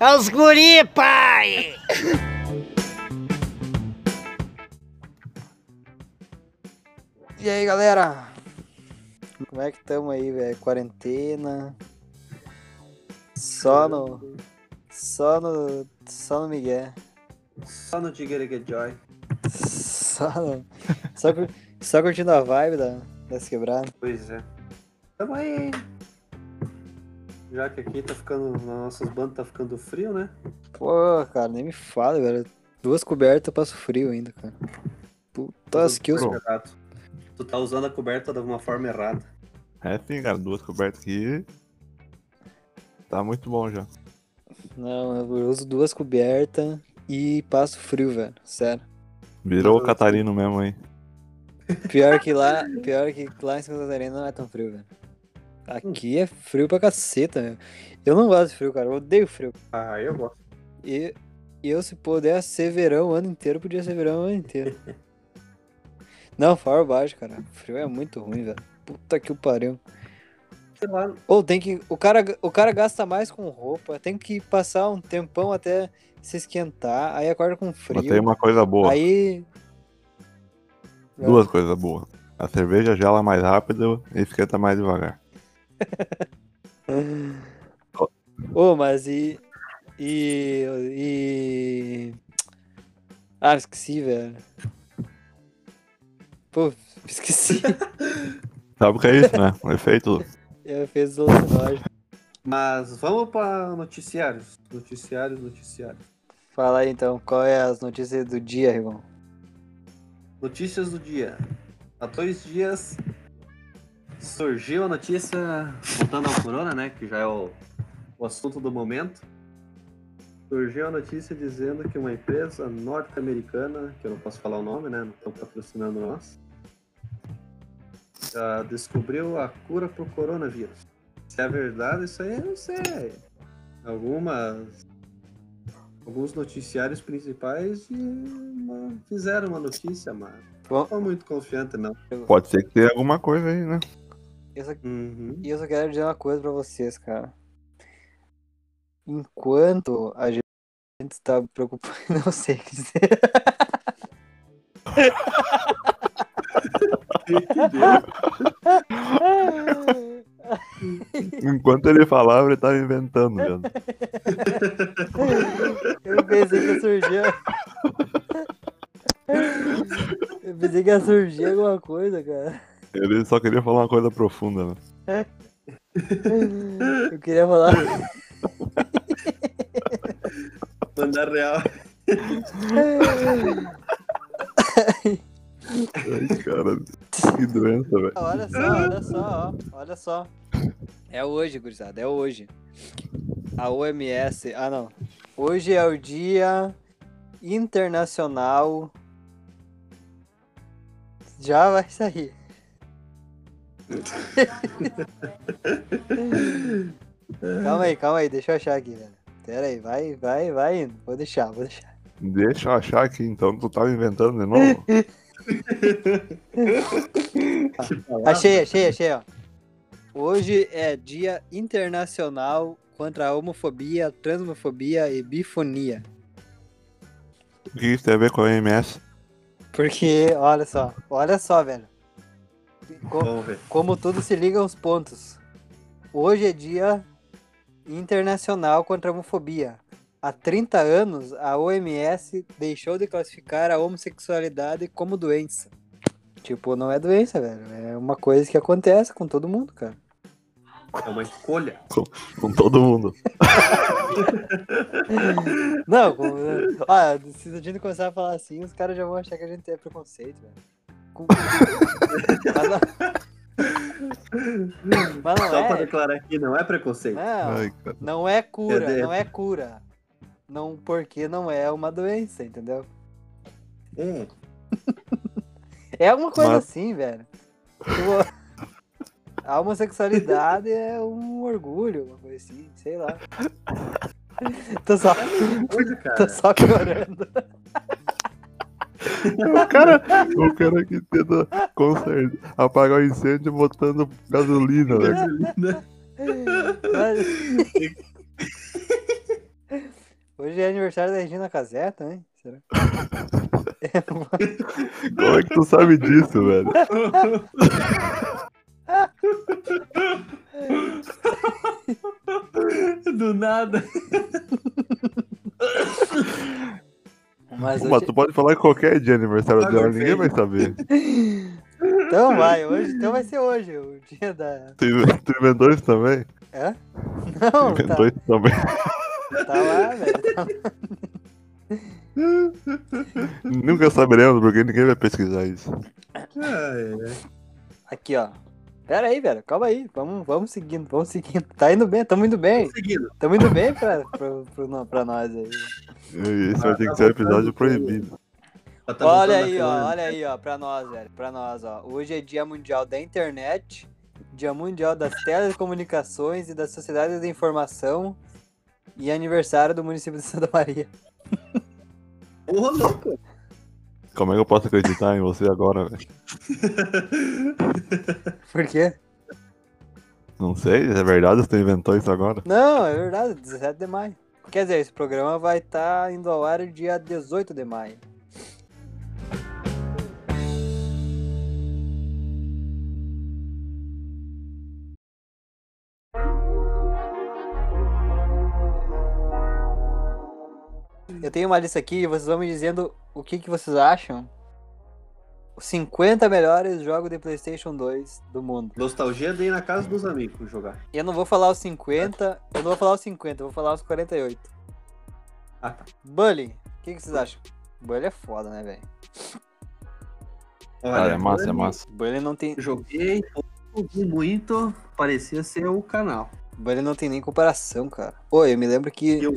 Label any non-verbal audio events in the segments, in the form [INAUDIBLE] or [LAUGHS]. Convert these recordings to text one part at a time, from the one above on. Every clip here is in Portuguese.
É os guri, pai! E aí, galera? Como é que estamos aí, velho? Quarentena. Só no. Só no. Só no Miguel. Só no Tigre Joy. Só no. Só, só curtindo a vibe da, das quebradas. Pois é. Tamo aí. Já que aqui tá ficando. Nas nossas bandas tá ficando frio, né? Pô, cara, nem me fala, velho. Duas cobertas eu passo frio ainda, cara. Puta, que os. Tu tá usando a coberta de uma forma errada. É sim, cara, duas cobertas aqui. Tá muito bom já. Não, eu uso duas cobertas e passo frio, velho. Sério. Virou o Catarino mesmo aí. Pior que lá, pior que lá em Santa Catarina não é tão frio, velho. Aqui é frio pra caceta, velho. Eu não gosto de frio, cara. Eu odeio frio. Ah, eu gosto. E eu, se puder ser verão o ano inteiro, podia ser verão o ano inteiro. [LAUGHS] Não, fora baixo, cara. Frio é muito ruim, velho. Puta que o pariu. Sei lá. Ou tem que. O cara, o cara gasta mais com roupa, tem que passar um tempão até se esquentar, aí acorda com Mas frio. tem uma coisa boa. Aí. Duas coisas boas. A cerveja gela mais rápido e esquenta mais devagar. Ô, mas e. E. E. Ah, esqueci, velho. Pô, esqueci. Sabe o que é isso, né? O efeito. Eu fiz o. Mas vamos pra noticiários. Noticiários, noticiários. Fala aí então, qual é as notícias do dia, irmão? Notícias do dia. Há dois dias surgiu a notícia, voltando ao corona, né? Que já é o, o assunto do momento. Surgiu a notícia dizendo que uma empresa norte-americana, que eu não posso falar o nome, né? Não estão patrocinando nós, já descobriu a cura pro coronavírus. Se é verdade, isso aí eu não sei. Algumas. Alguns noticiários principais fizeram uma notícia, mas não tô muito confiante, não. Pode ser que tenha alguma coisa aí, né? Eu só, Uhum. e eu só quero dizer uma coisa pra vocês, cara. Enquanto a gente está preocupado. Não [LAUGHS] sei o que dizer. Enquanto ele falava, ele tava inventando, velho. Eu pensei que ia surgir. Eu pensei que ia surgir alguma coisa, cara. Ele só queria falar uma coisa profunda, né? Eu queria falar. Mandar real. Ai, cara, que doença, velho. Olha só, olha só, ó. Olha só. É hoje, gurizada, é hoje. A OMS. Ah, não. Hoje é o Dia Internacional. Já vai sair. [LAUGHS] calma aí, calma aí, deixa eu achar aqui, velho. Pera aí, vai, vai, vai indo. Vou deixar, vou deixar. Deixa eu achar aqui, então tu tava inventando de novo. [LAUGHS] Achei, achei, achei, ó. Hoje é Dia Internacional contra a Homofobia, Transmofobia e Bifonia. O que isso tem a ver com a OMS? Porque, olha só, olha só, velho. Co- Vamos ver. Como tudo se liga aos pontos. Hoje é Dia Internacional contra a Homofobia. Há 30 anos, a OMS deixou de classificar a homossexualidade como doença. Tipo, não é doença, velho. É uma coisa que acontece com todo mundo, cara. É uma escolha. Com todo mundo. [LAUGHS] Não, com... olha, se a gente começar a falar assim, os caras já vão achar que a gente é preconceito, velho. Com- [LAUGHS] Mas não, Só pra é. declarar aqui, não é preconceito. Não, Ai, não é cura, É não é cura. Não, porque não é uma doença, entendeu? É. É alguma coisa Mas- assim, velho. Tipo, a homossexualidade é um orgulho, uma coisa assim, sei lá. [LAUGHS] Tô só, Coisa, tô só chorando. O cara, o cara que tenta consertar, apagar o incêndio botando gasolina. Mas- [LAUGHS] Hoje é aniversário da Regina Casé também. Será? Como é que tu sabe disso, velho? Do nada. Mas Mas hoje... tu pode falar qualquer dia aniversário Tá dela, ninguém vai saber. [LAUGHS] Então vai, hoje, então vai ser hoje, o dia da. Tu, tu inventou isso também? Hã? Não, tá, inventou isso também. tá lá, velho. Tá... [LAUGHS] Nunca saberemos, porque ninguém vai pesquisar isso. É, Aqui, ó. Pera aí, velho. Calma aí. Vamos, vamos seguindo, vamos seguindo. Tá indo bem, tamo indo bem. Seguindo. Tamo indo bem pra, pro, no- pra nós aí. Esse vai ter que ser um episódio proibido. Ela tá olha aí, ó. Olha aí, ó. Pra nós, velho. Pra nós, ó. Hoje é dia mundial da internet, dia mundial das telecomunicações e das sociedades da informação e aniversário do município de Santa Maria. Porra, louco. Como é que eu posso acreditar em você agora, velho? [LAUGHS] Por quê? Não sei, é verdade, você inventou isso agora? Não, é verdade, 17 de maio. Quer dizer, esse programa vai estar indo ao ar dia 18 de maio. Eu tenho uma lista aqui e vocês vão me dizendo o que, que vocês acham. Os 50 melhores jogos de PlayStation 2 do mundo. Nostalgia de ir na casa dos amigos jogar. E eu não vou falar os 50, eu não vou falar os 50, eu vou falar os 48. Ah, tá. Bully, o que, que vocês acham? Bully é foda, né, velho? Olha, Cara, é massa, é eu massa. Bully não tem, Joguei, ouvi muito, parecia ser o canal. Bully não tem nem comparação, cara. Pô, eu me lembro que Eu-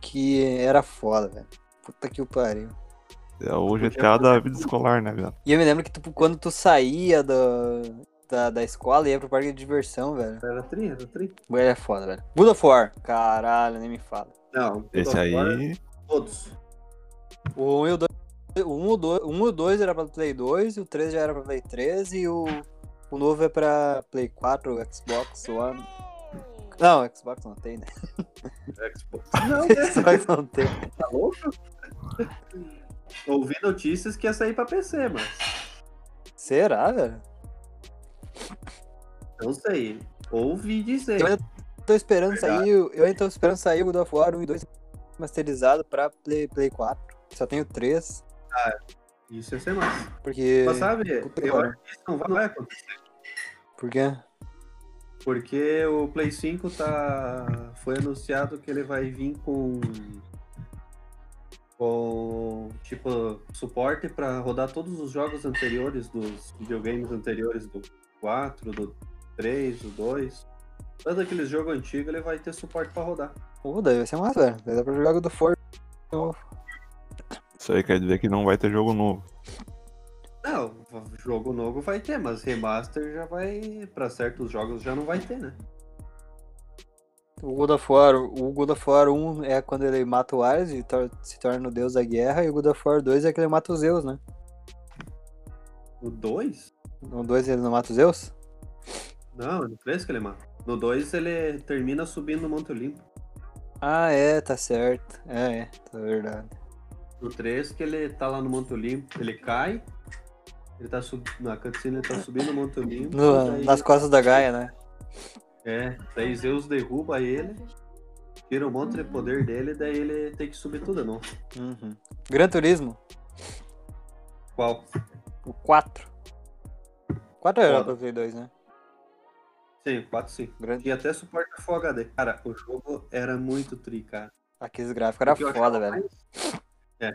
que era foda, velho. Puta que o pariu. É o GTA da vida escolar, né, velho? E eu me lembro que tipo, quando tu saía do, da, da escola e ia pro parque de diversão, velho. Era tri, era tri. Bully é foda, velho. God of War, caralho, nem me fala. Não, God Esse War, aí. Todos. O 1 e o 2, o 1 e o 2, o 1 e o 2 era pra Play 2, e o 3 já era pra Play 3 e o, o novo é pra Play 4, Xbox One. Não, Xbox não tem, né? Xbox. [LAUGHS] Não, né? Xbox não tem. Tá louco? Ouvi notícias que ia sair pra PC, mas Será, velho? não sei. Ouvi dizer. Eu ainda tô esperando Verdade. sair, eu ainda tô esperando sair o God of War 1 e 2 masterizado pra Play, Play 4. Só tenho 3, Isso ia ser massa. porque... Mas sabe, eu acho que isso não vai acontecer. Por quê? Porque o Play 5 tá. Foi anunciado que ele vai vir com. Com tipo suporte pra rodar todos os jogos anteriores dos videogames anteriores do 4, do 3, do 2. Todo aqueles jogos antigos ele vai ter suporte pra rodar. Pô, daí vai ser massa, velho. Vai dar pra jogar God of War. Isso aí quer dizer que não vai ter jogo novo. Não, jogo novo vai ter, mas remaster já vai. Pra certos jogos já não vai ter, né? O God of War, o God of War 1 é quando ele mata o Ares e tor- se torna o deus da guerra, e o God of War 2 é que ele mata os Zeus, né? No 2? No 2 ele não mata os Zeus? Não, é no 3 que ele mata. No 2 ele termina subindo no Monte Olimpo. Ah, é, tá certo. É, é, tá verdade. No 3 que ele tá lá no Monte Olimpo, ele cai. Ele tá subindo. Na cutscene ele tá subindo no Monte Olimpo. No- daí- nas costas da Gaia, né? É, daí Zeus derruba ele, tira um monte de poder dele, daí ele tem que subir tudo novo. Uhum. Gran Turismo, Qual? o 4. 4 era pra Play 2, né? Sim, 4 sim. Gran... Tinha até suporte Full HD. Cara, o jogo era muito tri, cara. Aqueles gráficos era O que eu foda, velho. mais- É.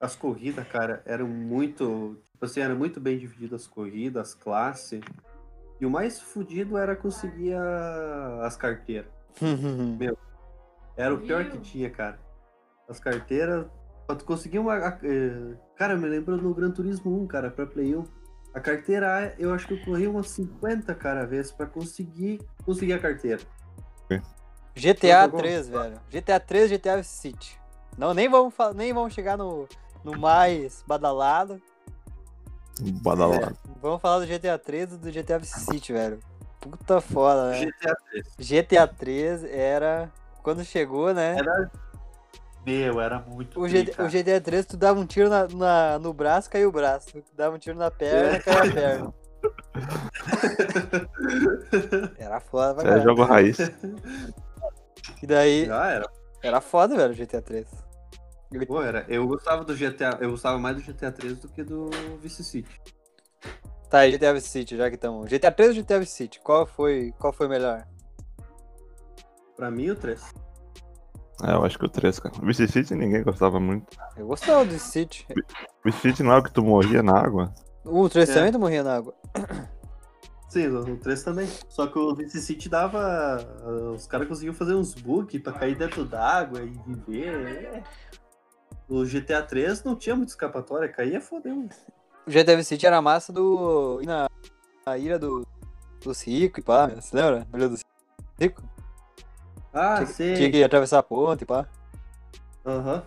As corridas, cara, eram muito. Tipo assim, era muito bem divididas as corridas, as classes. E o mais fodido era conseguir a- as carteiras. [LAUGHS] Era o pior que tinha, cara. As carteiras. Pra tu conseguir uma. a- eh, Cara, me lembro no Gran Turismo 1, cara, pra Play 1. A carteira A, eu acho que eu corri umas 50, cara, vezes pra conseguir conseguir a carteira. GTA jogou? 3, velho. GTA 3 GTA Vice City. Não, nem vamos, nem vamos chegar no, no mais badalado. Badalado. Vamos falar do GTA 3 e do GTA Vice City, velho. Puta foda, né? GTA 3. GTA 3 era. Quando chegou, né? Era- Meu, era muito O, G- o GTA 3, tu dava um tiro na, na- no braço, caiu o braço. Tu dava um tiro na perna, caiu a perna. [LAUGHS] Era foda pra É jogo raiz. E daí, Já era. era foda, velho, o GTA 3. Pô, era. Eu gostava do GTA. Eu gostava mais do GTA 3 do que do Vice City. Tá, aí GTA Vice City, já que estamos. GTA 3 ou GTA Vice City? Qual foi, qual foi melhor? Pra mim, o 3. É, eu acho que o 3, cara. O Vice City ninguém gostava muito. Eu gostava do Vice City. Vice City não é o que tu morria na água? O 3 É. também tu morria na água. Sim, o 3 também. Só que o Vice City dava. Os caras conseguiam fazer uns bugs pra cair dentro d'água e viver. é. O GTA 3 não tinha muita escapatória, caía fodeu. O GTA Vice City era massa do. na, na ilha do, dos ricos e pá. Você lembra? A ilha dos ricos? Ah, Tinha, sei. tinha que atravessar a ponte e pá. Aham.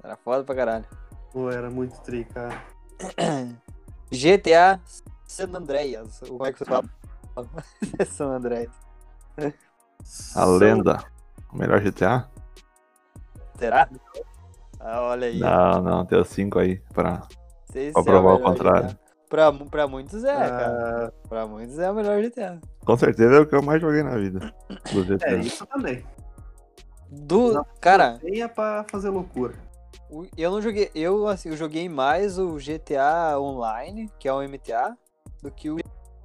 Era foda pra caralho. Pô, era muito tri, cara. [CLEARS THROAT] GTA San Andreas. ou Como é que você fala? [LAUGHS] San Andreas. A lenda. O melhor GTA? Será? Ah, olha aí. Não, não, tem os 5 aí pra, Sei pra é provar o contrário. GTA. Pra, pra muitos é, cara. Ah, Pra muitos é o melhor GTA. Com certeza é o que eu mais joguei na vida. Do GTA. é, isso também. Do. Não. Cara, é pra fazer loucura. eu não joguei. Eu, assim, eu joguei mais o GTA Online, que é o MTA, do que o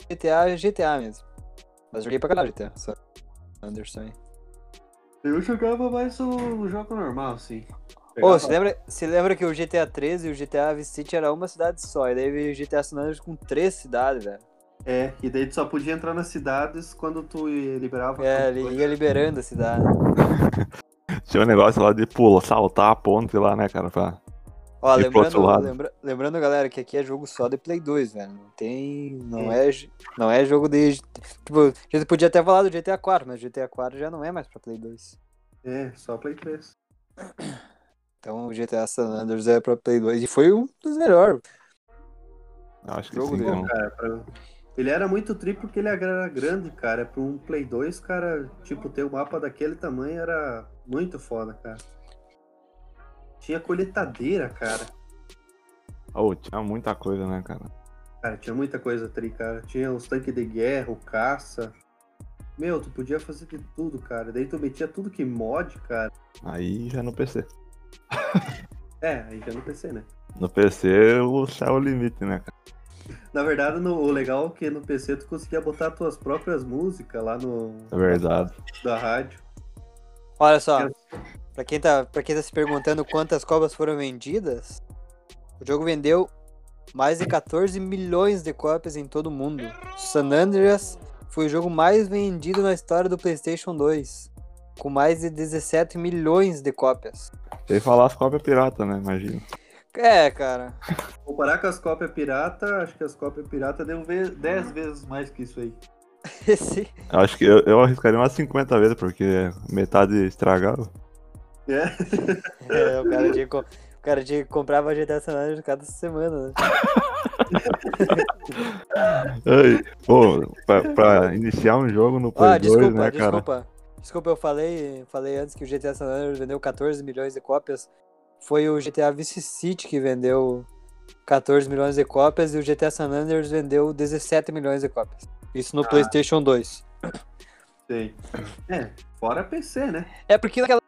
GTA GTA mesmo. Mas joguei pra caralho GTA. Só. Anderson aí. Eu jogava mais o jogo normal, assim. Ô, você lembra, você lembra que o GTA 13 e o GTA Vice City era uma cidade só, e daí veio o GTA San Andreas com três cidades, velho. É, e daí tu só podia entrar nas cidades quando tu liberava. É, a ele ia liberando a cidade. [LAUGHS] Tinha um negócio lá de pulo, saltar a ponte lá, né, cara? Pra... Ó, lembrando, lembra- lembrando, galera, que aqui é jogo só de Play 2, velho. Não tem. Não É. é, não é jogo de. Tipo, a gente podia até falar do GTA 4, mas o GTA 4 já não é mais pra Play 2. É, só Play 3. Então o GTA San Andreas é pra Play 2. E foi um dos melhores. Acho que Jogo sim, dele. então. Cara, pra- Ele era muito tri porque ele era grande, cara. Pra um Play 2, cara, tipo, ter um mapa daquele tamanho era muito foda, cara. Tinha colheitadeira, cara. Oh, tinha muita coisa, né, cara? Cara, tinha muita coisa tri, cara. Tinha os tanques de guerra, o caça. Meu, tu podia fazer de tudo, cara. Daí tu metia tudo que mod, cara. Aí já no PC. [LAUGHS] É, aí já no PC, né? No PC o céu é o limite, né, cara? Na verdade, no- o legal é que no PC tu conseguia botar tuas próprias músicas lá no. É verdade. Da rádio. Olha só, pra quem, tá, pra quem tá se perguntando quantas cópias foram vendidas, o jogo vendeu mais de 14 milhões de cópias em todo o mundo. San Andreas foi o jogo mais vendido na história do PlayStation 2, com mais de 17 milhões de cópias. Sem falar as cópias pirata, né? Imagina. É, cara. Comparar com as cópias pirata, acho que as cópias pirata deu 10 vezes mais que isso aí. [LAUGHS] Esse, Eu acho que eu, eu arriscaria umas 50 vezes, porque metade estragava. É. [LAUGHS] é, o cara tinha, o cara tinha que comprava GTA San Andreas cada semana, né? [LAUGHS] Ai, pô, pra, pra iniciar um jogo no Play Ah, 2, desculpa, né, cara? desculpa. Desculpa, eu falei, falei antes que o GTA San Andreas vendeu 14 milhões de cópias. Foi o GTA Vice City que vendeu 14 milhões de cópias e o GTA San Andreas vendeu 17 milhões de cópias. Isso no Ah. PlayStation 2. Sei. É, fora PC, né? É porque naquela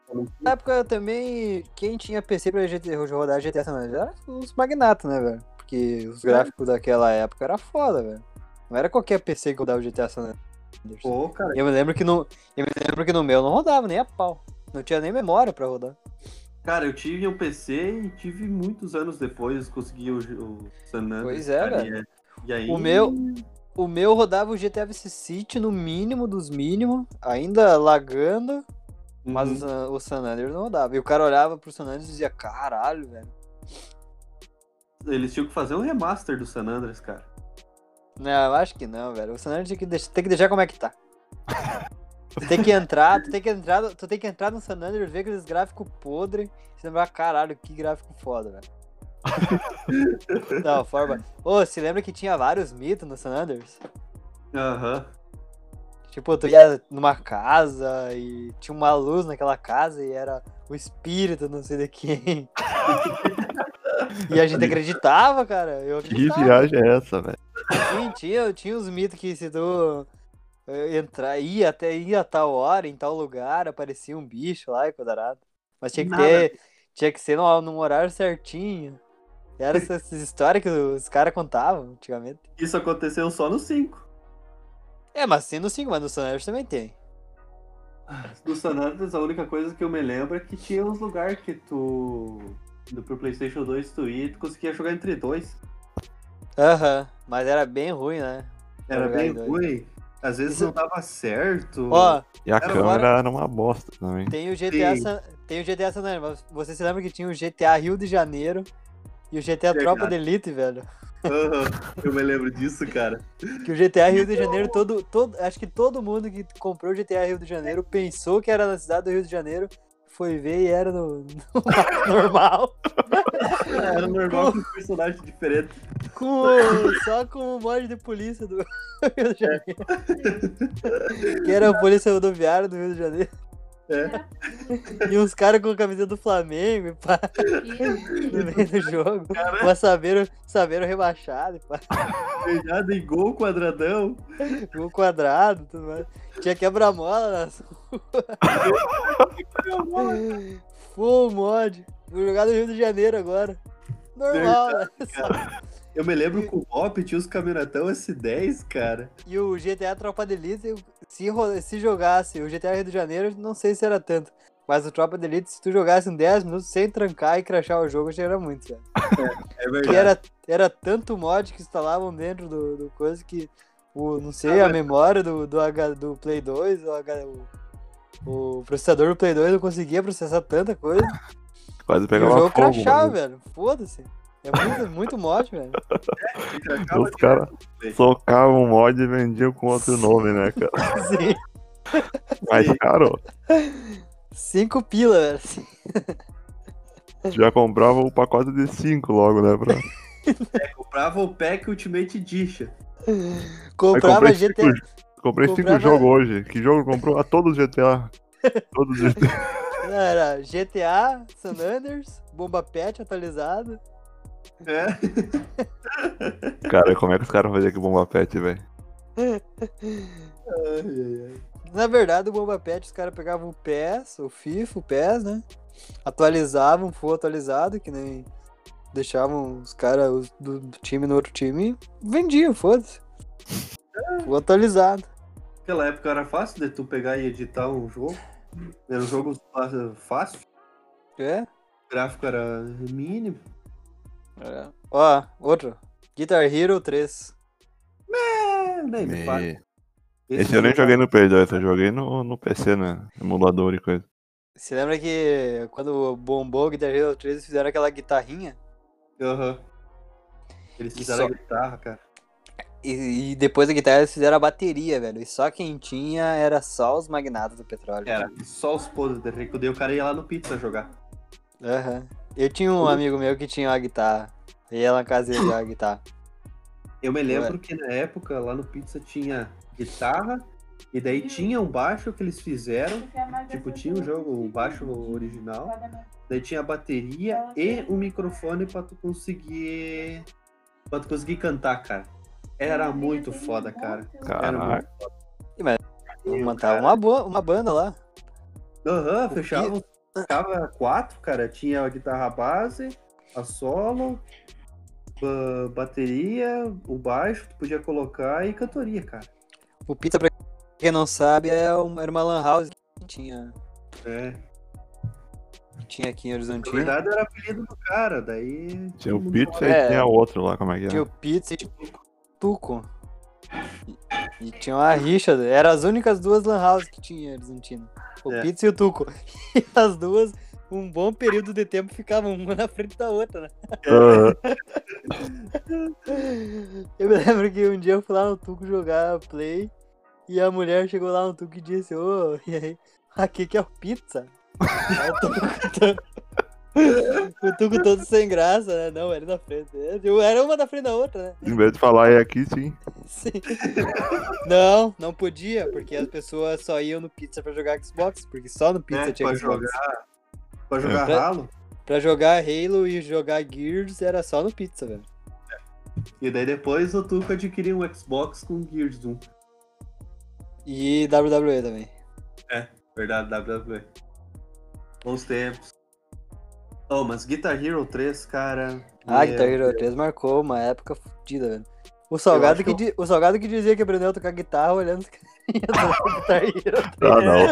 época também, quem tinha PC pra GT, rodar GTA San Andreas era os magnatas, né, velho? Porque os gráficos daquela época era foda, velho. Não era qualquer PC que rodava o GTA San Andreas. Pô, cara. Eu me lembro que no, eu me lembro que no meu não rodava nem a pau. Não tinha nem memória pra rodar. Cara, eu tive um PC e tive muitos anos depois consegui o, o San Andreas. Pois é, velho. E, aí... O meu- O meu rodava o GTA Vice City no mínimo dos mínimos, ainda lagando, mas Uhum. o San- o San Andreas não rodava. E o cara olhava pro San Andreas e dizia, caralho, velho. Eles tinham que fazer um remaster do San Andreas, cara. Não, eu acho que não, velho. O Andreas tem que, deixar, tem que deixar como é que tá. Tu tem que entrar, tu tem que entrar, tu tem que entrar no San Andreas, ver aqueles gráficos podres e se lembrar, caralho, que gráfico foda, velho. não, forma. Ô, se lembra que tinha vários mitos no San Andreas? Aham. Tipo, tu ia numa casa e tinha uma luz naquela casa e era o espírito, não sei de quem. [LAUGHS] e a gente acreditava, cara. Eu Que acreditava. viagem é essa, velho? Sim, tinha, tinha os mitos que se tu eh, entrar, ia até ia a tal hora, em tal lugar, aparecia um bicho lá e quadrado. Mas tinha que Nada. ter. Tinha que ser num, num horário certinho. Era [LAUGHS] essas, histórias que os caras contavam antigamente. Isso aconteceu só no 5. É, mas sim no 5, mas no Sonares também tem. No San Andreas, a única coisa que eu me lembro é que tinha uns lugares que tu. Do pro PlayStation 2 tu ia e tu conseguia jogar entre dois. Aham, mas era bem ruim, né? Era bem ruim. Às vezes Isso- não dava certo. Ó, E a Era câmera era uma bosta também. tem o GTA Sim. San, tem o GTA San Andreas, mas você se lembra que tinha o GTA Rio de Janeiro e o GTA Verdade. Tropa de Elite, velho? Aham, eu me lembro disso, cara. Que o GTA Rio de Janeiro, todo, todo, acho que todo mundo que comprou o GTA Rio de Janeiro pensou que era na cidade do Rio de Janeiro, foi ver e era no, [LAUGHS] no normal, Era normal com um personagem diferente. com, só com o mod de polícia do [LAUGHS] Rio de Janeiro. Que era a polícia rodoviária do Rio de Janeiro. É. E uns caras com a camisa do Flamengo e pá, no meio do jogo. Mas saberam, saberam rebaixado e pá. Beijado em gol, quadradão. Gol quadrado, tudo mais. Tinha quebra-mola nas ruas. [LAUGHS] Full mod. Vou jogar no Rio de Janeiro agora. Normal, né? Eu me lembro que o Mop tinha os caminhonetão S10, cara. E o GTA Tropa de Elite, se, se jogasse o GTA Rio de Janeiro, não sei se era tanto. Mas o Tropa de Elite, se tu jogasse em 10 minutos sem trancar e crashar o jogo, já era muito, velho. É Que verdade. era, era tanto mod que instalavam dentro do, do coisa que o, não sei, Ah, a mas- memória do, do, H, do Play 2, o, H, o, o processador do Play 2 não conseguia processar tanta coisa. Quase o pegava jogo fogo. crashava, mano. velho. Foda-se. É muito, muito mod, velho. Acaba [LAUGHS] Os caras socavam o mod e vendiam com outro nome, né, cara? [LAUGHS] Sim. Mais caro. Cinco pila, velho. Já comprava o pacote de 5 logo, né? Pra... Comprava o pack Ultimate Edition. Aí Comprava comprei GTA. cinco, comprei cinco comprava- jogos hoje. Que jogo comprou? A todos os [LAUGHS] GTA. Todos os GTA. Era GTA, San Andreas, Bomba Pet atualizado. É. Cara, como é que os caras faziam aqui bomba pet, velho? Ai, ai, ai. Na verdade, o Bomba Pet, os caras pegavam o PES, o FIFA, o PES, né? Atualizavam, full atualizado, que nem deixavam os caras do do time no outro time e vendiam, foda-se. Full atualizado. Naquela época era fácil de tu pegar e editar um jogo. Era um jogo fácil. É? O gráfico era mínimo. é. Ó, outro. Guitar Hero 3. É, nem me fala. Me- Esse eu nem joguei no Play 2, eu joguei no, no PC, né? Emulador e coisa. Você lembra que quando bombou o Guitar Hero 3, eles fizeram aquela guitarrinha? Aham. Eles E fizeram só- a guitarra, cara. E, e depois da guitarra eles fizeram a bateria, velho. E só quem tinha era só os magnatas do petróleo. Era só os podres de rico. Daí o cara ia lá no pizza jogar. Aham. Eu tinha um amigo meu que tinha uma guitarra. Eu ia lá na casa dele jogar a guitarra. Eu me lembro que na época lá no pizza tinha guitarra. E daí tinha um baixo que eles fizeram. Tipo, tinha o jogo, o baixo original. Daí tinha a bateria e o microfone pra tu conseguir. pra tu conseguir cantar, cara. Era muito foda, cara. Era muito Caraca. Montar uma, boa, uma banda lá. Aham, fechava. Ficava quatro, cara. Tinha a guitarra base, a solo, ba- bateria, o baixo, tu podia colocar e cantoria, cara. O Pizza, pra quem não sabe, é uma, era uma lan house que tinha, É. tinha aqui em Na Horizontina. verdade era apelido do cara, daí. Tinha o Pizza É. e tinha outro lá, como é que Tinha é? o Pizza e tinha o Tuco. E, e tinha uma rixa. Eram as únicas duas lan houses que tinha Horizontina. O É. Pizza e o Tuco. [LAUGHS] E as duas, um bom período de tempo, ficavam uma na frente da outra, né? Aham. [LAUGHS] Eu me lembro que um dia eu fui lá no Tuco jogar Play e a mulher chegou lá no Tuco e disse, ô, e aí, aqui que é o pizza. [LAUGHS] O Tuco todo sem graça, né? Não, ele na frente. Era uma na frente da outra, né? Em vez de falar é aqui, sim. Sim. Não, não podia, porque as pessoas só iam no pizza pra jogar Xbox, porque só no pizza É, tinha pra Xbox. jogar. Pra jogar É. Halo. Pra jogar Halo e jogar Gears era só no pizza, velho. E daí depois o Tuco adquiriu um Xbox com Gears 1. E WWE também. Verdade, WWE. Bons tempos. Oh, mas Guitar Hero 3, cara. Ah, Guitar Hero Deus. 3 marcou uma época fodida, velho. O salgado, que, que di- o salgado que dizia que aprendeu a tocar guitarra olhando os carinhas do Guitar Hero 3. Ah, não.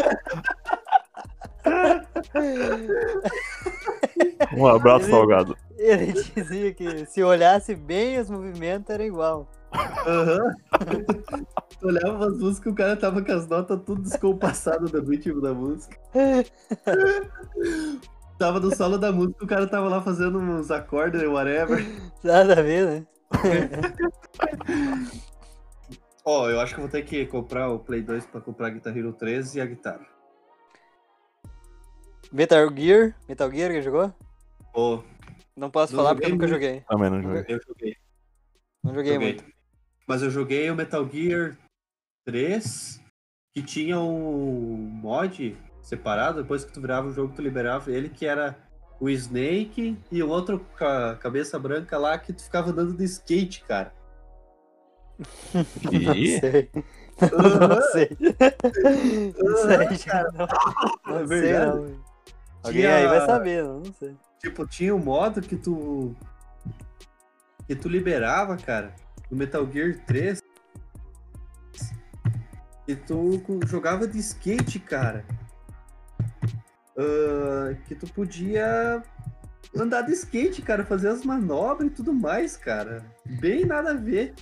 Um abraço, Ele- salgado. Ele dizia que se olhasse bem os movimentos era igual. Aham. Tu [LAUGHS] olhava as músicas, o cara tava com as notas tudo descompassadas do ritmo da música. [LAUGHS] tava no solo da música, o cara tava lá fazendo uns acordes, whatever. [LAUGHS] Nada a ver, né? [LAUGHS] Ó, eu acho que eu vou ter que comprar o Play 2 pra comprar Guitar Hero 3 e a guitarra. Metal Gear. Metal Gear que jogou? Ô, Não posso Não falar porque eu joguei nunca joguei. Também não joguei. eu joguei. Não joguei, joguei. muito. Mas eu joguei o Metal Gear 3, que tinha um mod separado, depois que tu virava o jogo, tu liberava ele, que era o Snake e o outro ca- cabeça branca lá que tu ficava andando de skate, cara. Não E sei. [LAUGHS] Não sei. Não sei, já não. Não É sei, não. Alguém Tinha- aí vai saber, não, não sei. Tipo, tinha um modo que tu. que tu liberava, cara, no Metal Gear 3. E tu jogava de skate, cara. Ah, que tu podia andar de skate, cara, fazer as manobras e tudo mais, cara. Bem nada a ver.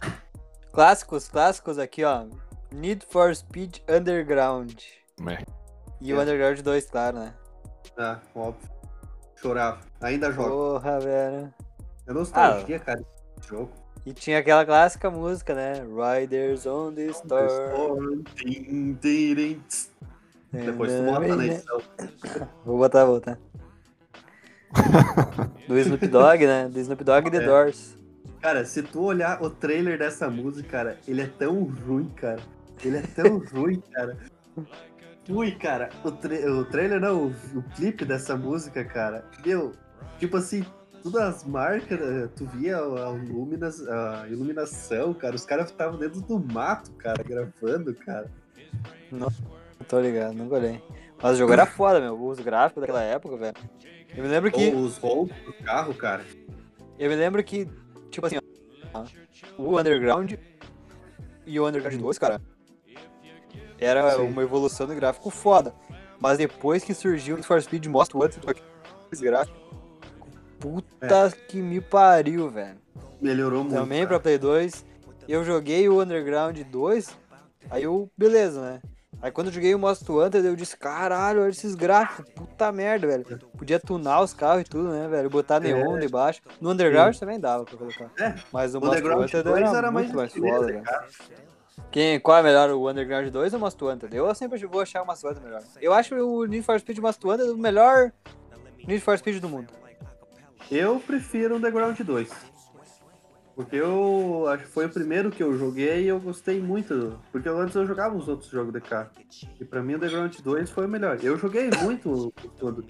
Clássicos, clássicos aqui, ó. Need for Speed Underground. E o É. Underground 2, claro, né? Ah, óbvio. Chorava. Ainda jogo. Porra, velho. É nostalgia, cara, esse jogo. E tinha aquela clássica música, né? Riders on the Storm. Tss. Depois tu bota na edição. [LAUGHS] Vou botar, vou botar. [LAUGHS] Do Snoop Dogg, né? Do Snoop Dogg e The É. Doors. Cara, se tu olhar o trailer dessa música, cara, ele é tão ruim, cara. Ele é tão [LAUGHS] ruim, cara. Ui, cara, o, tra- o trailer não, o, o clipe dessa música, cara. Meu, tipo assim, todas as marcas, né, tu via a, ilumina- a iluminação, cara. Os caras estavam dentro do mato, cara, gravando, cara. Não tô ligado, nunca olhei. Mas o jogo era foda, meu. Os gráficos daquela época, velho. Eu me lembro que. Os roubos do carro, cara. Eu me lembro que, tipo assim, ó, o Underground e o Underground 2, cara, era Sim. uma evolução do gráfico foda. Mas depois que surgiu o Need for Speed Most Wanted, aqueles gráficos, puta que me pariu, velho. Melhorou muito. Também pra cara. Play 2, eu joguei o Underground 2, aí eu, beleza, né? Aí quando eu joguei o Most Wanted, eu disse, caralho, olha esses gráficos, puta merda, velho. Podia tunar os carros e tudo, né, velho? Botar neon debaixo. No Underground também dava pra colocar. É, Mas o o Most Wanted 2 era, era muito mais foda, velho. Quem, qual é melhor, o Underground 2 ou o Most Wanted? Eu sempre vou achar o Most Wanted melhor. Eu acho o Need for Speed Most Wanted o melhor Need for Speed do mundo. Eu prefiro Underground 2. Porque eu acho que foi o primeiro que eu joguei e eu gostei muito. Porque antes eu jogava os outros jogos de carro. E pra mim o Underground 2 foi o melhor. Eu joguei muito o todo.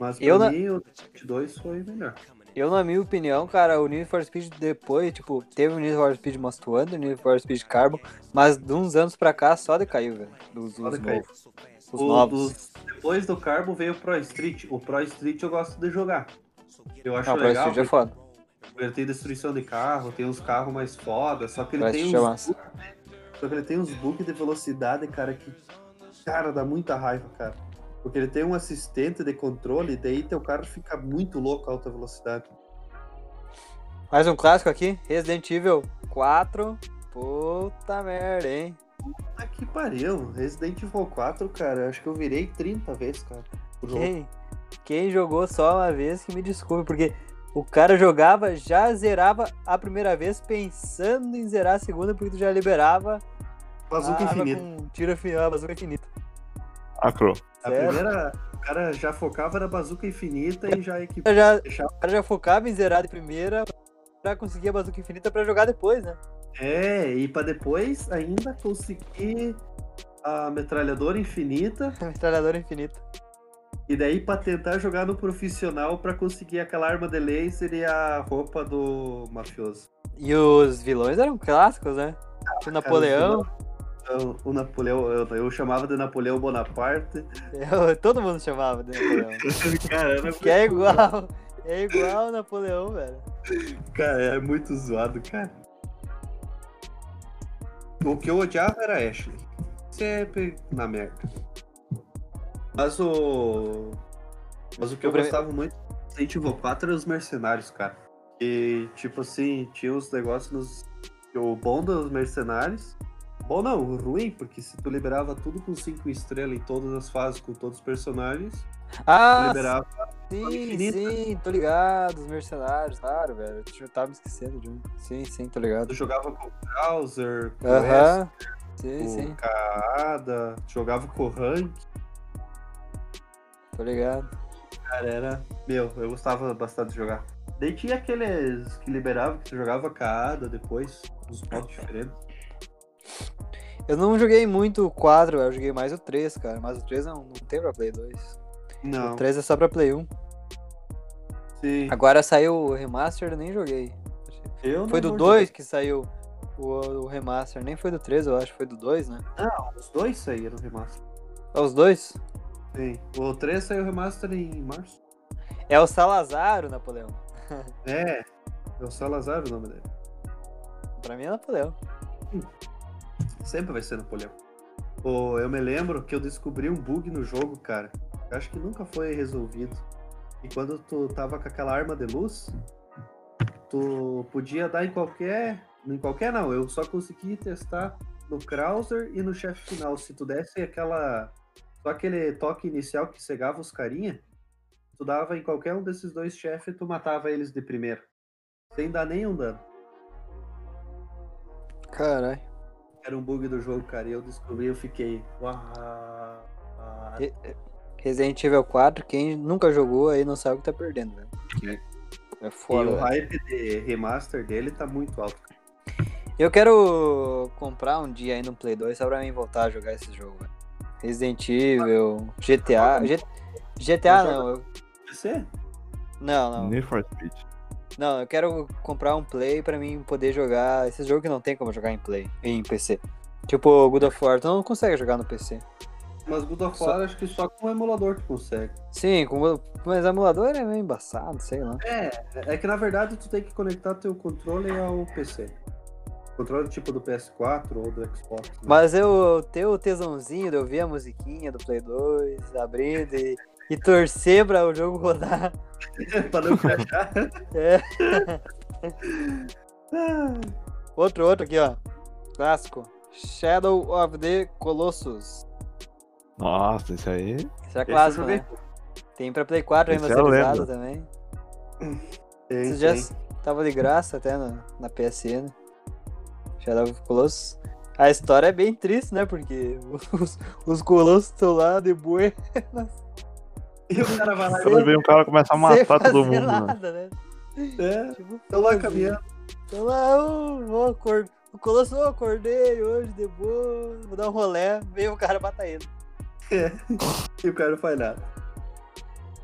Mas pra Eu na- mim o Underground 2 foi o melhor. Eu, na minha opinião, cara, o Need for Speed depois, tipo, teve o Need for Speed Most Wanted, o Need for Speed Carbon, mas de uns anos pra cá só decaiu, velho. Dos, novos. Os O- novos. dos- depois do Carbo veio o Pro Street. O Pro Street eu gosto de jogar. Eu acho Não, o Pro legal. Street é foda. Ele tem destruição de carro, tem uns carros mais foda, só que ele Pro tem uns massa. Só que ele tem uns bugs de velocidade, cara, que. Cara, dá muita raiva, cara. Porque ele tem um assistente de controle, daí teu carro fica muito louco a alta velocidade. Mais um clássico aqui, Resident Evil 4. Puta merda, hein? Ah, que pariu. Resident Evil 4, cara, acho que eu virei 30 vezes, cara. Quem, quem jogou só uma vez que me desculpe, porque o cara jogava, já zerava a primeira vez pensando em zerar a segunda, porque tu já liberava Bazuca a arma infinito. com tiro final, bazuca infinito. Acro. A Sério? primeira, o cara já focava na bazuca infinita e já equipava. Já, deixava- o cara já focava em zerar de primeira pra conseguir a bazuca infinita pra jogar depois, né? É, e pra depois ainda conseguir a metralhadora infinita [LAUGHS] Metralhadora infinita. E daí pra tentar jogar no profissional pra conseguir aquela arma de laser e a roupa do mafioso. E os vilões eram clássicos, né? Tinha o Napoleão. O Napoleão, eu, eu chamava de Napoleão Bonaparte. eu- todo mundo chamava de Napoleão. [LAUGHS] cara, era, que é igual. É igual o Napoleão, velho. cara, é muito zoado, cara. O que eu odiava era Ashley. Sempre na merda. Mas o. Mas o que eu prime- gostava muito do Resident Evil 4 era os mercenários, cara. E, tipo assim, tinha uns negócios nos. O bom dos mercenários. Bom não, ruim, porque se tu liberava tudo com 5 estrelas em todas as fases, com todos os personagens, tu Ah, liberava. sim, sim, tô ligado. Os mercenários, claro, velho. Eu tava me esquecendo de um. Sim, sim, tô ligado. Tu jogava com o Browser, com o Aham. Sim, com sim, Kaada, jogava com o Rank. Tô ligado. Cara, era. Meu, eu gostava bastante de jogar. Daí tinha aqueles que liberavam, que tu jogava Kaada depois, nos modos diferentes. Eu não joguei muito o 4, eu joguei mais o 3, cara. Mas o 3 não, não tem pra Play 2. Não, O 3 é só pra Play 1. sim. Agora saiu o remaster, eu nem joguei. Eu não Foi do vou 2 que saiu o, o remaster, nem foi do 3, eu acho, foi do 2, né? jogar. Os dois saíram remaster. É os dois? O 3 saiu remaster em março. É o Salazar, o Napoleão. [LAUGHS] É, é o Salazar o nome dele. Pra mim é Napoleão. Sempre vai ser Napoleão. Pô, eu me lembro que eu descobri um bug no jogo, cara. Eu acho que nunca foi resolvido. E quando tu tava com aquela arma de luz, tu podia dar em qualquer. Em qualquer não, eu só consegui testar no Krauser e no chefe final. Se tu desse aquela. Só aquele toque inicial que cegava os carinha, tu dava em qualquer um desses dois chefes e tu matava eles de primeiro. Sem dar nenhum dano. Caralho. Era um bug do jogo, cara. E eu descobri, eu fiquei. Uau. Re- Resident Evil 4, quem nunca jogou aí não sabe o que tá perdendo, velho. Que É E foda. o velho. hype de remaster dele tá muito alto. Eu quero comprar um dia aí no Play 2 só pra mim voltar a jogar esse jogo. Resident Evil, GTA. GTA não, eu- Você? não, não. Need for Speed. Não, eu quero comprar um Play pra mim poder jogar esse jogo que não tem como jogar em Play, em PC. Tipo o God of War, tu não consegue jogar no PC. Mas God of Só- War acho que só com o emulador tu consegue. Sim, com, mas emulador é meio embaçado, sei lá. É, é que na verdade tu tem que conectar teu controle ao PC. Controle tipo do PS4 ou do Xbox. né? Mas eu ter o tesãozinho de ouvir a musiquinha do Play 2, abrindo e, e torcer pra o jogo rodar. [LAUGHS] pra não crachar. [LAUGHS] É. [LAUGHS] Outro, outro aqui, ó. Clássico. Shadow of the Colossus. Nossa, isso aí. Isso é clássico, né? Tem pra Play 4 aí Esse eu masterizado lembro. também. Tem, Isso já tava de graça até na, na PSN. Shadow of Colossus. A história é bem triste, né? Porque [LAUGHS] os, os colossos estão lá de boa. E o cara vai lá Quando vem um cara começa a matar todo fazer mundo, né? nada, né? e. É, Tipo, tô lá caminhando. Tô lá, ô, vou acor- o Colosso, ô, acordei hoje de boa, vou dar um rolé, veio o cara matar ele. [LAUGHS] E o cara não faz nada.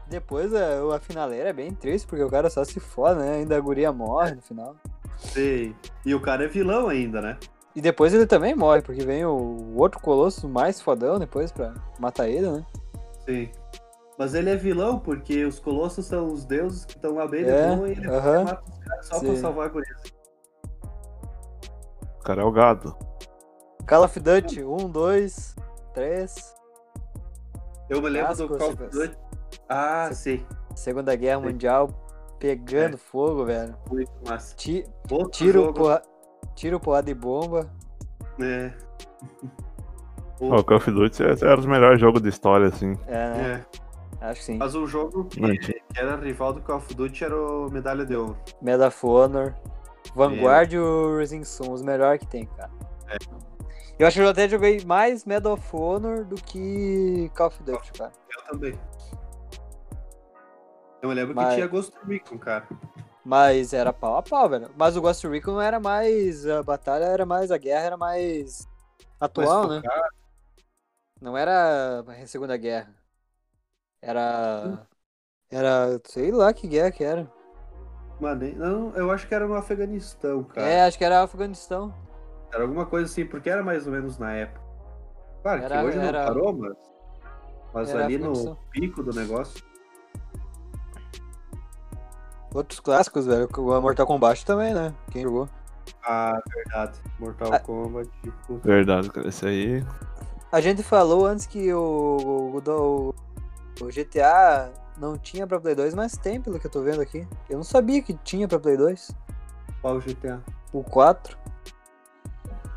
Depois a, a finaleira é bem triste, porque o cara só se foda, né? Ainda a guria morre no final. Sim. E o cara é vilão ainda, né? E depois ele também morre, porque vem o outro Colosso mais fodão depois pra matar ele, né? Sim. Mas ele é vilão porque os colossos são os deuses que estão lá bem de É, e ele aham. mata os caras só Sim. pra salvar a guria. O cara é o gado. Call of Duty, 1, 2, 3, Eu me lembro do Call of você- Duty. Ah, você- sim. Segunda Guerra Sim. Mundial, pegando fogo, velho. Muito massa. Ti- Outro Tiro, jogo, porra, tiro, porrada de bomba. [LAUGHS] Ó, O Call of Duty é- era os melhores jogos de história, assim. É, né? É. Acho que sim. Mas o jogo que, que era rival do Call of Duty era o Medalha de Ouro. Medal of Honor, Vanguard e o Rising Sun, os melhores que tem, cara. Eu acho que eu até joguei mais Medal of Honor do que Call of Duty, cara. Eu também. Eu me lembro Mas- que tinha Ghost Recon, cara. Mas era pau a pau, velho. Mas o Ghost Recon não era mais. A batalha era mais. A guerra era mais. Atual, Mas né? Não era a Segunda Guerra. Era. Era. Sei lá que guerra que era. Mano, não, eu acho que era no Afeganistão, cara. É, acho que era Afeganistão. Era alguma coisa assim, porque era mais ou menos na época. Claro Era- que hoje era- não parou, mas. Mas ali no pico do negócio. Outros clássicos, velho. O Mortal Kombat também, né? Quem jogou? Ah, verdade. Mortal Ah. Kombat, tipo. Verdade, cara. Esse aí. A gente falou antes que o, o, o GTA não tinha pra Play 2, mas tem, pelo que eu tô vendo aqui. Eu não sabia que tinha pra Play 2. Qual GTA? O 4.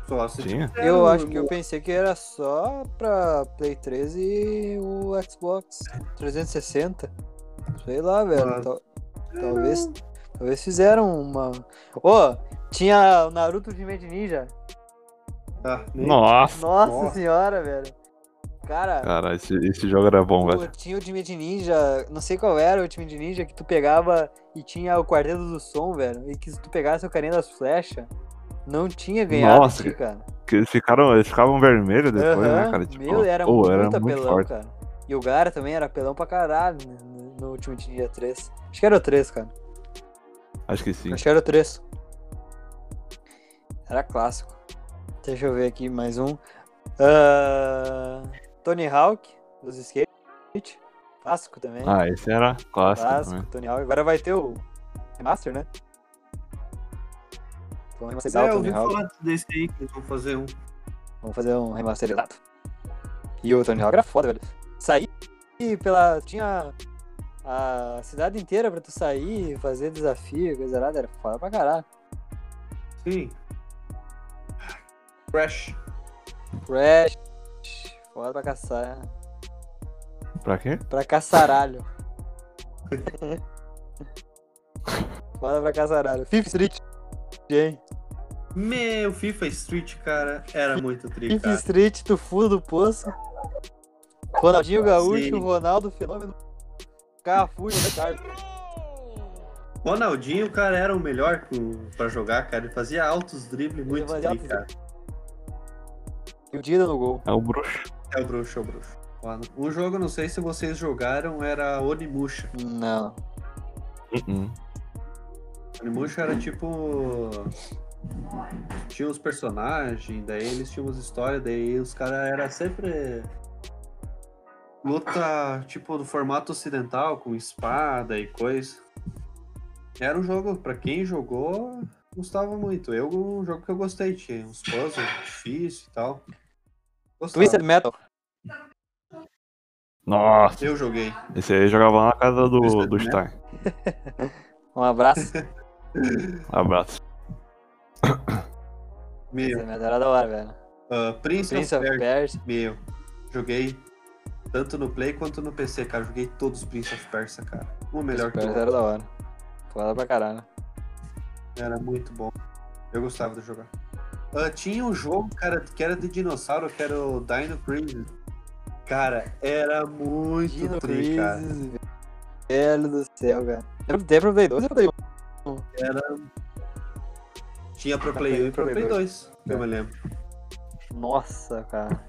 Só se Tinha? Eu no- acho que eu pensei que era só pra Play 3 e o Xbox 360. Sei lá, velho. Ah. tal- talvez, talvez fizeram uma. Ô, tinha o Naruto Ultimate Ninja. Ah, Nossa! Nossa, Nossa. senhora, velho. Cara, Cara, esse, esse jogo era bom, Pô, velho. tinha o Ultimate Ninja, não sei qual era o Ultimate Ninja, que tu pegava e tinha o quarteto do som, velho. E que se tu pegasse o carinha das flechas, não tinha ganhado Nossa, de ti, cara. Que eles ficaram, eles ficavam vermelhos depois, né, Aham, cara? Tipo, Meu, era pô, muito era apelão, muito forte. cara. E o Gara também era apelão pra caralho né, no, Ultimate Ninja 3. Acho que era o 3, cara. Acho que sim. Acho que era o 3. Era clássico. Deixa eu ver aqui mais um. Ah, Tony Hawk, dos skate. Clássico também. Ah, esse era clássico Clássico, também. Tony Hawk. Agora vai ter o remaster, né? Vamos É, remasterizar eu o Tony Hawk. falar desse aí que eles vão fazer um. Vamos fazer um remasterizado. E o Tony Hawk era foda, velho. Sair pela. Tinha a cidade inteira pra tu sair, fazer desafio, coisa nada, era foda pra caralho. Sim. Crash. Crash. Foda pra caçar. Pra quê? Pra caçaralho. [LAUGHS] foda pra caçaralho. Fifth Street. Hein? Meu, FIFA Street, cara, era muito tri, Fifth cara. Street do fundo do poço. Ronaldinho Gaúcho, Sim. Ronaldo Fenômeno. Cafu e Ricardo. Ronaldinho, cara, era o melhor pra jogar, cara. Ele fazia altos dribles muito tri, altos cara. E o Dida no gol. É o bruxo. É o bruxo, é o bruxo. Mano, Um jogo, não sei se vocês jogaram, era Onimusha. Não. Uhum. Onimusha era tipo. Tinha os personagens, daí eles tinham as histórias, daí os caras era sempre. Luta, tipo, do formato ocidental, com espada e coisa. Era um jogo, pra quem jogou, gostava muito. Eu, um jogo que eu gostei, tinha uns puzzles difíceis e tal. Gostava. Twisted Metal. Nossa, Eu joguei. esse aí jogava lá na casa do, Twisted do. Stein. [LAUGHS] Um abraço. Abraço. Meu, Metal era da hora, velho. ah, Prince, Prince of of. Persia. Meu, joguei tanto no Play quanto no PC, cara. Joguei todos os Prince of Persia, cara. Um melhor que o outro. era da hora. Foda pra caralho. Era muito bom. Eu gostava de jogar. Ah, tinha um jogo, cara, que era de dinossauro, que era o Dino Crisis. Cara, era muito Dino tri, cara. Crisis, velho do céu, cara. Era até pro Play 2 ou Play 1? Era... Tinha pro Play 1 Play- e pro Play Play 2. 2, eu me lembro. Nossa, cara.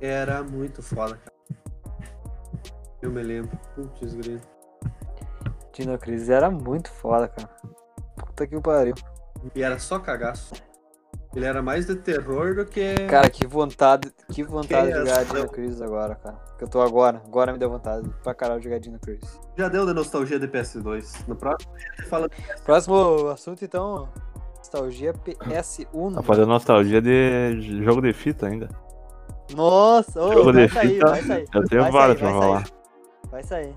Era muito foda, cara. Eu me lembro. Putz, grilo. Dino Crisis era muito foda, cara. Puta que pariu. E era só cagaço. Ele era mais de terror do que. Cara, que vontade, que vontade Que de jogar ação. Dino Crisis agora, cara. Que eu tô agora. Agora me deu vontade pra caralho de jogar Dino Crisis. Já deu da nostalgia de PS2. No próximo a gente fala. Próximo assunto, então. Nostalgia PS1. Tá fazendo nostalgia de jogo de fita ainda. Nossa, ô, Jogo vai sair, fita, vai sair. Eu tenho Vai vários sair, pra falar. Vai sair.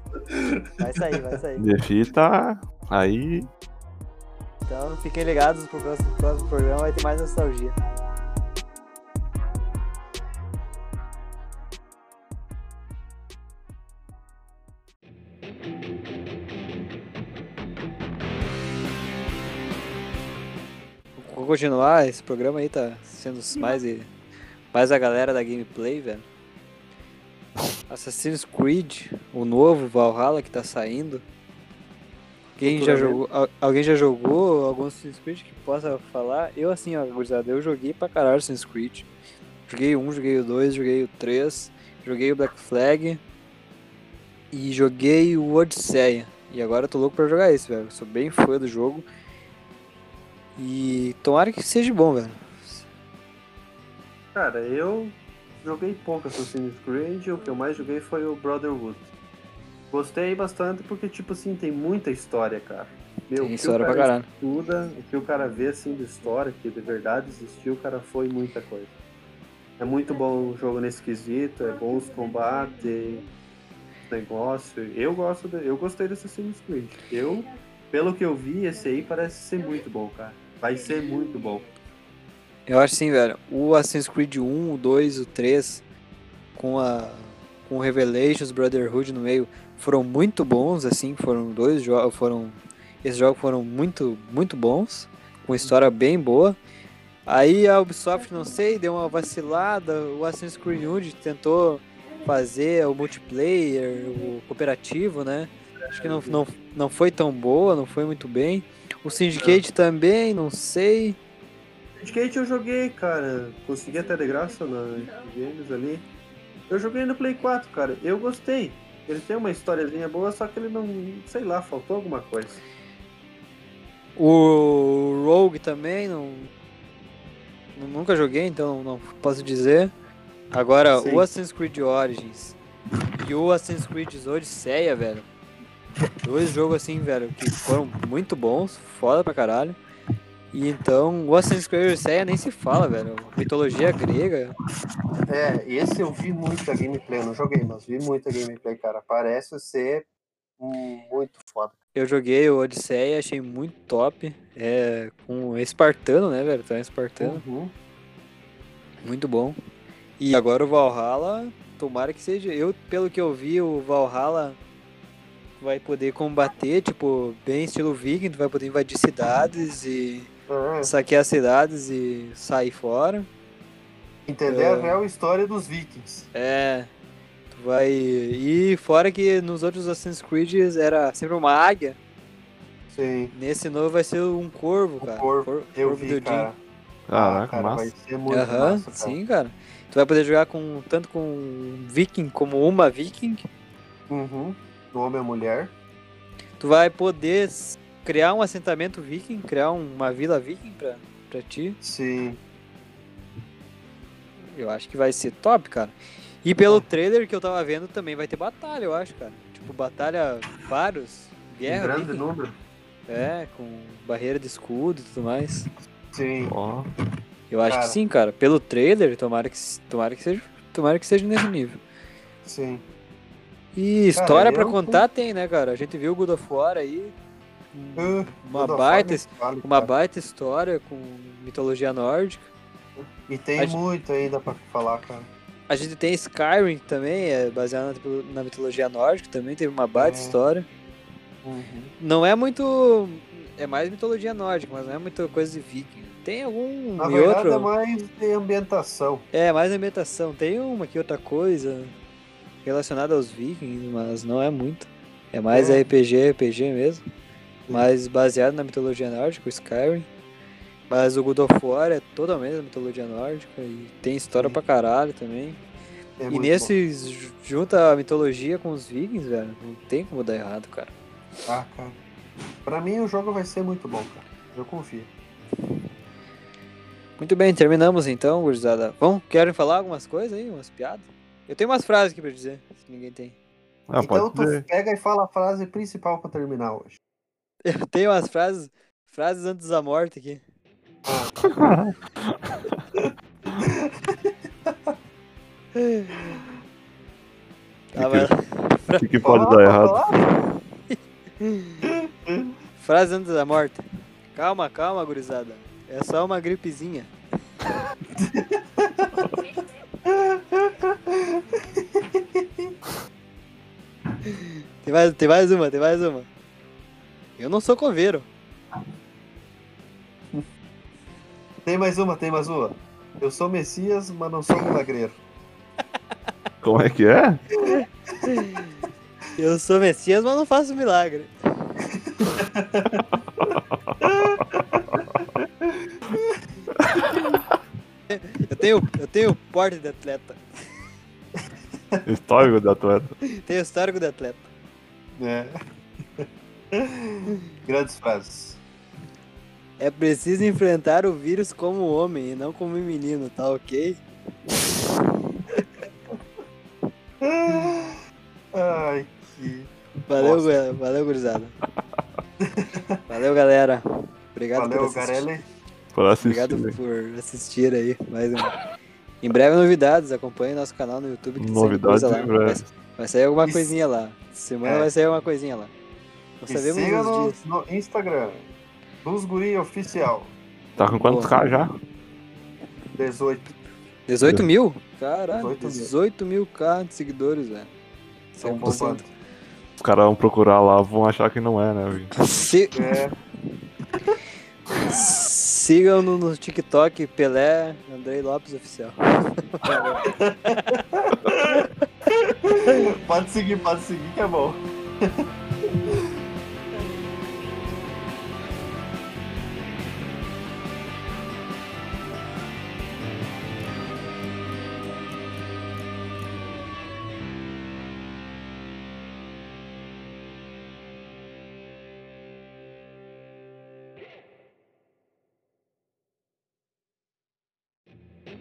Vai sair, vai sair. De fita, aí. Então fiquem ligados pro próximo, próximo programa, vai ter mais nostalgia. continuar, esse programa aí tá sendo mais, mais a galera da gameplay, velho. Assassin's Creed, o novo Valhalla que tá saindo. Quem já jogou, al- alguém já jogou algum Assassin's Creed que possa falar? Eu assim, ó, gurizada, eu joguei pra caralho Assassin's Creed. Joguei o 1, joguei o 2, joguei o 3, joguei o Black Flag e joguei o Odisseia. E agora eu tô louco pra jogar esse, velho. Sou bem fã do jogo. E tomara que seja bom, velho. Cara, eu joguei pouco Assassin's Creed, o que eu mais joguei foi o Brotherhood. Gostei bastante porque, tipo assim, tem muita história, cara. Meu, Tem que história pra cara caralho. estuda, o que o cara vê, assim, de história, que de verdade existiu, cara, foi muita coisa. É muito bom o jogo nesse quesito, é bom os combates, negócio. Eu gosto, de, eu gostei desse Assassin's Creed. Eu, pelo que eu vi, esse aí parece ser muito bom, cara. Vai ser muito bom. Eu acho sim, velho. O Assassin's Creed 1, o 2, o 3, com a com o Revelations, Brotherhood no meio, foram muito bons, assim, foram dois jogos, foram esses jogos foram muito muito bons, com história bem boa. Aí a Ubisoft, não sei, deu uma vacilada, o Assassin's Creed Unity tentou fazer o multiplayer, o cooperativo, né? Acho que não, não, não foi tão boa, não foi muito bem. O Syndicate também, não sei. Syndicate eu joguei, cara. Consegui até de graça na games ali. Eu joguei no Play 4, cara. Eu gostei. Ele tem uma historiazinha boa, só que ele não. sei lá, faltou alguma coisa. O Rogue também, não, nu- nunca joguei, então não posso dizer. Agora, Sim. o Assassin's Creed Origins e o Assassin's Creed Odisseia, velho. Dois jogos assim, velho, que foram muito bons, foda pra caralho. E então, o Assassin's Creed Odisseia nem se fala, velho. Mitologia grega. É, esse eu vi muita gameplay. Eu não joguei, mas vi muita gameplay, cara. Parece ser muito foda. Eu joguei o Odisseia, achei muito top. É, com espartano, né, velho? Tá um espartano. Uhum. Muito bom. E agora o Valhalla, tomara que seja. Eu, pelo que eu vi, o Valhalla vai poder combater, tipo, bem estilo viking, tu vai poder invadir cidades e É, saquear cidades e sair fora. entender É. a real história dos vikings. É. Tu vai. E fora que nos outros Assassin's Creed era sempre uma águia. Sim, Nesse novo vai ser um corvo, Um cara. corvo, Cor- eu corvo vi, do cara. Caraca, Ah, cara, massa. vai ser muito Aham, massa, cara. sim, cara. Tu vai poder jogar com tanto com um viking como uma viking. Uhum. Do homem e a mulher. Tu vai poder criar um assentamento viking, criar um- uma vila viking pra, pra ti. Sim. Eu acho que vai ser top, cara. E pelo trailer que eu tava vendo também vai ter batalha, eu acho, cara. Tipo, batalha vários, Um guerra grande viking. número. É, com barreira de escudo e tudo mais. Sim. Ó, Eu acho Cara. que sim, cara. Pelo trailer, tomara que, tomara que seja, tomara que seja nesse nível. Sim. E história pra eu- contar tem, né, cara? A gente viu o God of War aí. Uma God of War baita, nem fale, uma baita história com mitologia nórdica. E tem a gente- muito ainda pra falar, cara. A gente tem Skyrim também, é baseado na, na mitologia nórdica, também teve uma baita É. história. Uhum. Não é muito. É mais mitologia nórdica, mas não é muita coisa de viking. Tem algum Na e verdade outro. é mais de ambientação. É, mais ambientação. Tem uma que outra coisa relacionada aos vikings, mas não é muito. É mais É. RPG, RPG mesmo. Mas baseado na mitologia nórdica, o Skyrim. Mas o God of War é totalmente da mitologia nórdica e tem história Sim. pra caralho também. É e nesses ju- junta a mitologia com os vikings, velho. Não tem como dar errado, cara. bom. Ah, cara. Pra mim o jogo vai ser muito bom, cara. Eu confio. Muito bem, terminamos então, gurizada. Vamos, querem falar algumas coisas aí, umas piadas? Eu tenho umas frases aqui pra dizer, se ninguém tem. ah, então tu pega e fala a frase principal pra terminar hoje. Eu tenho umas frases, frases antes da morte aqui. [LAUGHS] Mas... O que, que pode dar errado? fala. [LAUGHS] Frase antes da morte. Calma, calma, gurizada. É só uma gripezinha. [LAUGHS] Tem mais, tem mais uma, tem mais uma. Eu não sou coveiro. Tem mais uma, tem mais uma. Eu sou Messias, mas não sou milagreiro. [LAUGHS] Como é que é? [LAUGHS] Eu sou Messias, mas não faço milagre. [LAUGHS] eu tenho, eu tenho porte de atleta. Histórico de atleta. Tenho histórico de atleta. É. Grandes frases. É preciso enfrentar o vírus como homem e não como menino, tá ok? Ai, que. Valeu, valeu, gurizada. Valeu, galera. Obrigado Valeu, por assistir. Garelli. Por assistir. Obrigado por assistir aí. Mais um. Em breve novidades, acompanhe nosso canal no YouTube que Novidades. Vai, vai sair alguma coisinha lá. Semana É. vai sair alguma coisinha lá. E siga no, no Instagram. Dos Guri Oficial. Tá com quantos Boa. K já? 18. 18 mil? Caralho, 18 mil. 18 mil K de seguidores, velho. 100%. bombando. Os caras vão procurar lá, vão achar que não é, né? Viu? Se- É. [LAUGHS] sigam no, no TikTok Pelé Andrei Lopes Oficial. [LAUGHS] pode seguir, pode seguir que é bom.